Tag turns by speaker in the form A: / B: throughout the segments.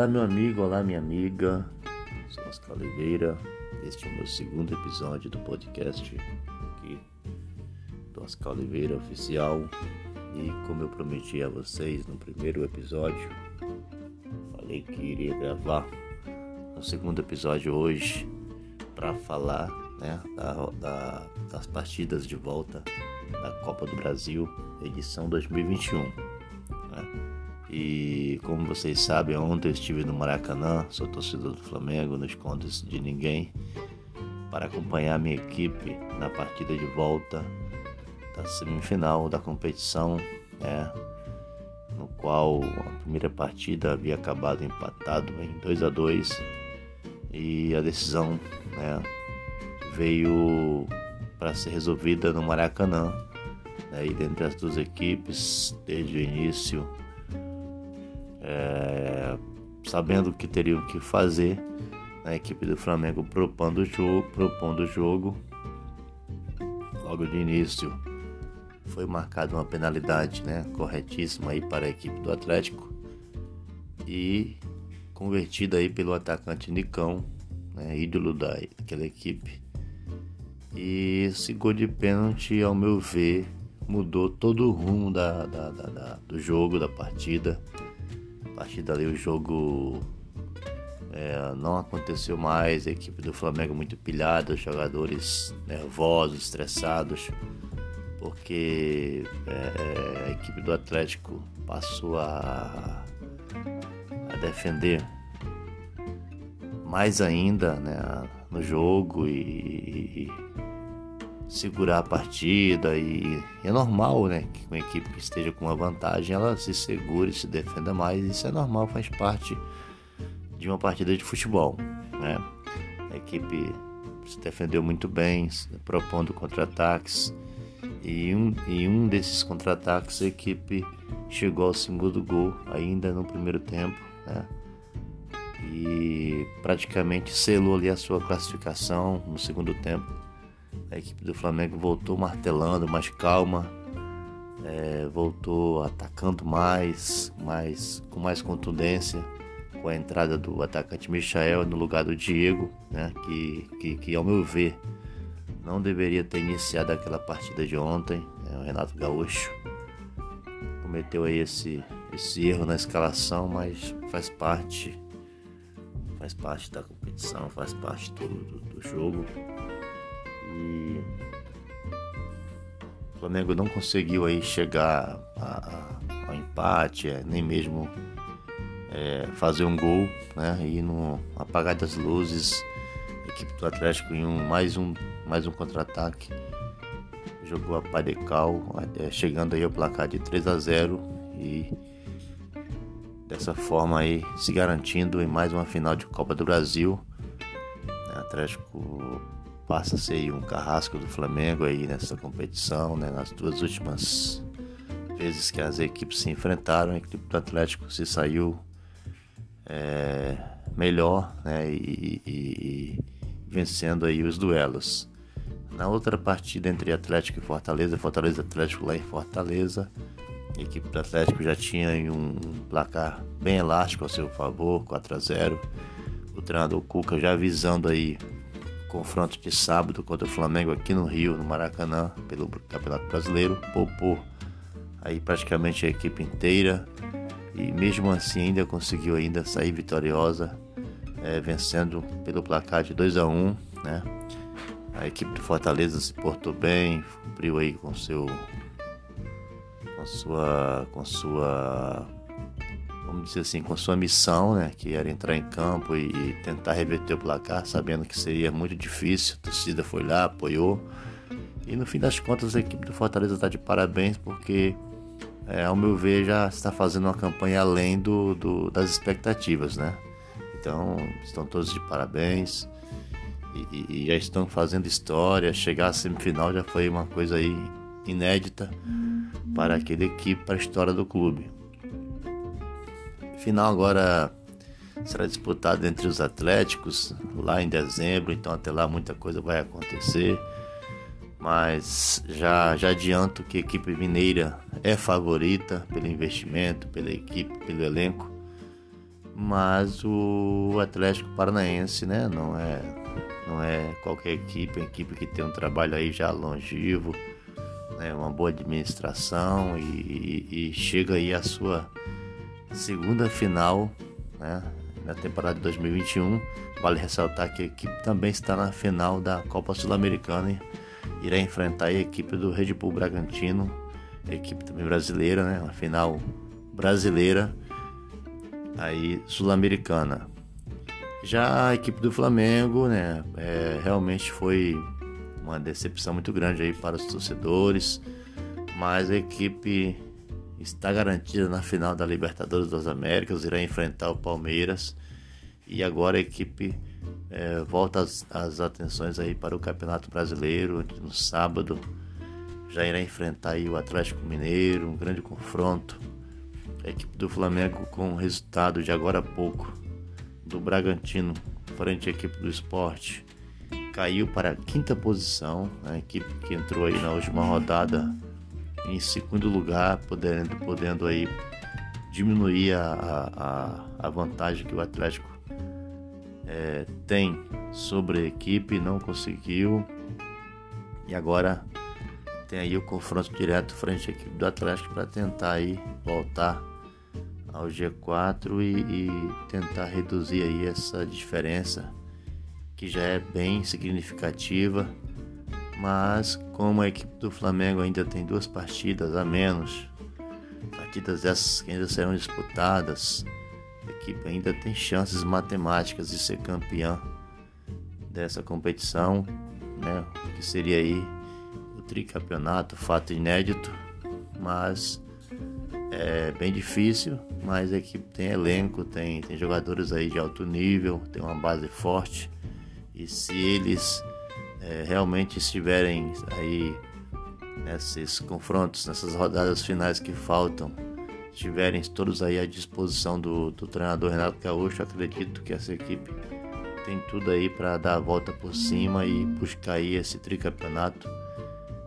A: Olá, meu amigo, olá, minha amiga. Sou Oscar Oliveira. Este é o meu segundo episódio do podcast aqui do Oscar Oliveira Oficial. E como eu prometi a vocês no primeiro episódio, falei que iria gravar o segundo episódio hoje para falar né, da, da, das partidas de volta da Copa do Brasil, edição 2021. E como vocês sabem, ontem eu estive no Maracanã, sou torcedor do Flamengo, não escondo isso de ninguém, para acompanhar minha equipe na partida de volta da semifinal da competição, né, no qual a primeira partida havia acabado empatado em 2 a 2 e a decisão né, veio para ser resolvida no Maracanã. Né, e dentre as duas equipes, desde o início, é, sabendo o que teriam que fazer, a equipe do Flamengo propondo o jogo, propondo o jogo. Logo de início foi marcada uma penalidade, né, corretíssima aí para a equipe do Atlético e convertida aí pelo atacante Nicão, né, ídolo da, daquela equipe. E esse gol de pênalti, ao meu ver, mudou todo o rumo da, da, da, do jogo, da partida partir dali o jogo é, não aconteceu mais, a equipe do Flamengo muito pilhada, os jogadores nervosos, estressados, porque é, a equipe do Atlético passou a, a defender mais ainda né, no jogo e, e segurar a partida e é normal, né, que uma equipe esteja com uma vantagem ela se segure, se defenda mais, isso é normal, faz parte de uma partida de futebol, né? A equipe se defendeu muito bem, propondo contra-ataques e um, e um desses contra-ataques a equipe chegou ao segundo gol ainda no primeiro tempo, né? E praticamente selou ali a sua classificação no segundo tempo a equipe do Flamengo voltou martelando, mais calma, é, voltou atacando mais, mais, com mais contundência, com a entrada do atacante Michael no lugar do Diego, né, que, que, que ao meu ver não deveria ter iniciado aquela partida de ontem. Né, o Renato Gaúcho cometeu aí esse, esse erro na escalação, mas faz parte, faz parte da competição, faz parte do, do, do jogo. E o Flamengo não conseguiu aí chegar a, a, ao empate, é, nem mesmo é, fazer um gol, né? E no apagar das luzes, a equipe do Atlético em um, mais um, mais um contra-ataque jogou a Padecal, é, chegando aí ao placar de 3 a 0 e dessa forma aí se garantindo em mais uma final de Copa do Brasil. O Atlético passa a ser um carrasco do Flamengo aí nessa competição, né? Nas duas últimas vezes que as equipes se enfrentaram, a equipe do Atlético se saiu é, melhor, né? E, e, e, vencendo aí os duelos. Na outra partida entre Atlético e Fortaleza, Fortaleza Atlético lá em Fortaleza, a equipe do Atlético já tinha um placar bem elástico a seu favor, 4 a 0. O treinador Cuca já avisando aí confronto de sábado contra o Flamengo aqui no Rio, no Maracanã, pelo Campeonato Brasileiro, poupou aí praticamente a equipe inteira e mesmo assim ainda conseguiu ainda sair vitoriosa, é, vencendo pelo placar de 2 a 1 um, né? A equipe do Fortaleza se portou bem, cumpriu aí com seu com sua com sua vamos dizer assim, com sua missão, né, que era entrar em campo e, e tentar reverter o placar, sabendo que seria muito difícil. A torcida foi lá, apoiou. E no fim das contas, a equipe do Fortaleza está de parabéns, porque, é, ao meu ver, já está fazendo uma campanha além do, do, das expectativas, né? Então, estão todos de parabéns e, e, já estão fazendo história. Chegar à semifinal já foi uma coisa aí inédita para aquela equipe, para a história do clube. Final agora será disputado entre os Atléticos lá em dezembro, então até lá muita coisa vai acontecer. Mas já, já adianto que a equipe mineira é favorita pelo investimento, pela equipe, pelo elenco. mas o Atlético Paranaense, né, não é não é qualquer equipe, é uma equipe que tem um trabalho aí já longevo, né, uma boa administração e, e, e chega aí a sua segunda final, né, na temporada de 2021. Vale ressaltar que a equipe também está na final da Copa Sul-Americana e irá enfrentar a equipe do Red Bull Bragantino, equipe também brasileira, né, uma final brasileira aí sul-americana. Já a equipe do Flamengo, né, é, realmente foi uma decepção muito grande aí para os torcedores, mas a equipe está garantida na final da Libertadores das Américas, irá enfrentar o Palmeiras e agora a equipe é, volta as, as, atenções aí para o Campeonato Brasileiro no sábado já irá enfrentar o Atlético Mineiro, um grande confronto. A equipe do Flamengo com o resultado de agora há pouco do Bragantino frente à equipe do Esporte caiu para a quinta posição, a equipe que entrou aí na última rodada em segundo lugar, podendo, podendo aí diminuir a, a, a vantagem que o Atlético é, tem sobre a equipe, não conseguiu. E agora tem aí o confronto direto frente à equipe do Atlético para tentar aí voltar ao G4 e, e tentar reduzir aí essa diferença que já é bem significativa mas como a equipe do Flamengo ainda tem duas partidas a menos, partidas essas que ainda serão disputadas, a equipe ainda tem chances matemáticas de ser campeã dessa competição, né? Que seria aí o tricampeonato, fato inédito, mas é bem difícil, mas a equipe tem elenco, tem, tem jogadores aí de alto nível, tem uma base forte e se eles é, realmente estiverem aí nesses confrontos, nessas rodadas finais que faltam, estiverem todos aí à disposição do, do treinador Renato Gaúcho, acredito que essa equipe tem tudo aí para dar a volta por cima e buscar aí esse tricampeonato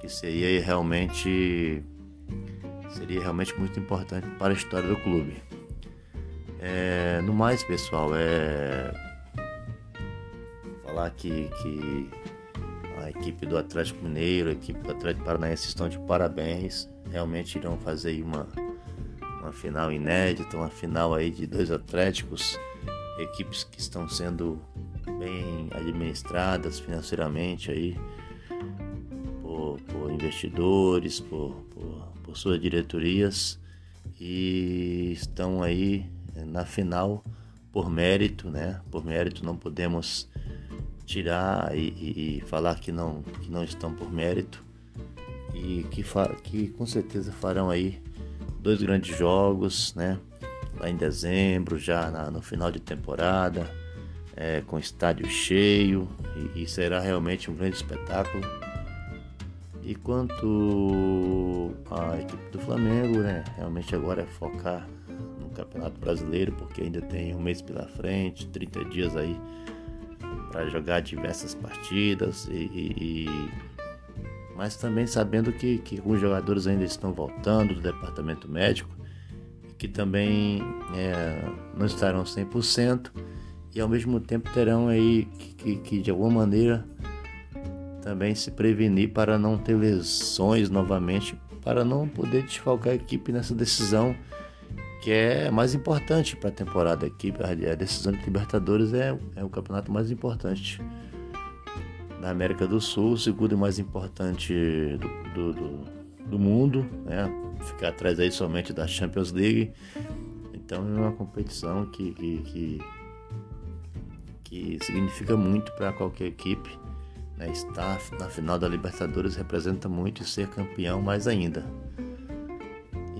A: que seria realmente seria realmente muito importante para a história do clube. É, no mais, pessoal, é falar que, que a equipe do Atlético Mineiro, a equipe do Atlético Paranaense estão de parabéns. Realmente irão fazer uma, uma final inédita, uma final aí de dois Atléticos, equipes que estão sendo bem administradas financeiramente aí por, por investidores, por, por, por suas diretorias e estão aí na final por mérito, né? Por mérito não podemos tirar e, e, e, falar que não, que não estão por mérito e que, que com certeza farão aí dois grandes jogos, né? Lá em dezembro, já na, no final de temporada, é, com estádio cheio e, e, será realmente um grande espetáculo. E quanto à equipe do Flamengo, né? Realmente agora é focar no Campeonato Brasileiro, porque ainda tem um mês pela frente, 30 dias aí para jogar diversas partidas e, e, e, mas também sabendo que, que alguns jogadores ainda estão voltando do departamento médico que também é, não estarão 100% e ao mesmo tempo terão aí que, que, que de alguma maneira também se prevenir para não ter lesões novamente, para não poder desfalcar a equipe nessa decisão que é mais importante para a temporada aqui. A decisão de Libertadores é, é o campeonato mais importante da América do Sul, o segundo mais importante do, do, do, do mundo, né? ficar atrás aí somente da Champions League. Então é uma competição que, que, que, que significa muito para qualquer equipe. Né? Estar na final da Libertadores representa muito e ser campeão mais ainda.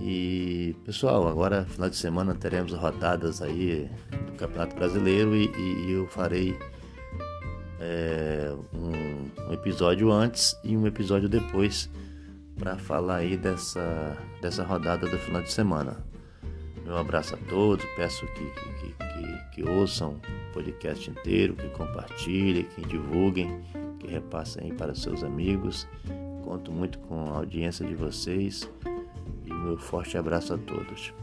A: E pessoal, agora final de semana teremos rodadas aí do Campeonato Brasileiro e, e eu farei é, um, um, episódio antes e um episódio depois para falar aí dessa, dessa rodada do final de semana. Meu abraço a todos, peço que, que, que, que ouçam o podcast inteiro, que compartilhem, que divulguem, que repassem para seus amigos. Conto muito com a audiência de vocês meu forte abraço a todos.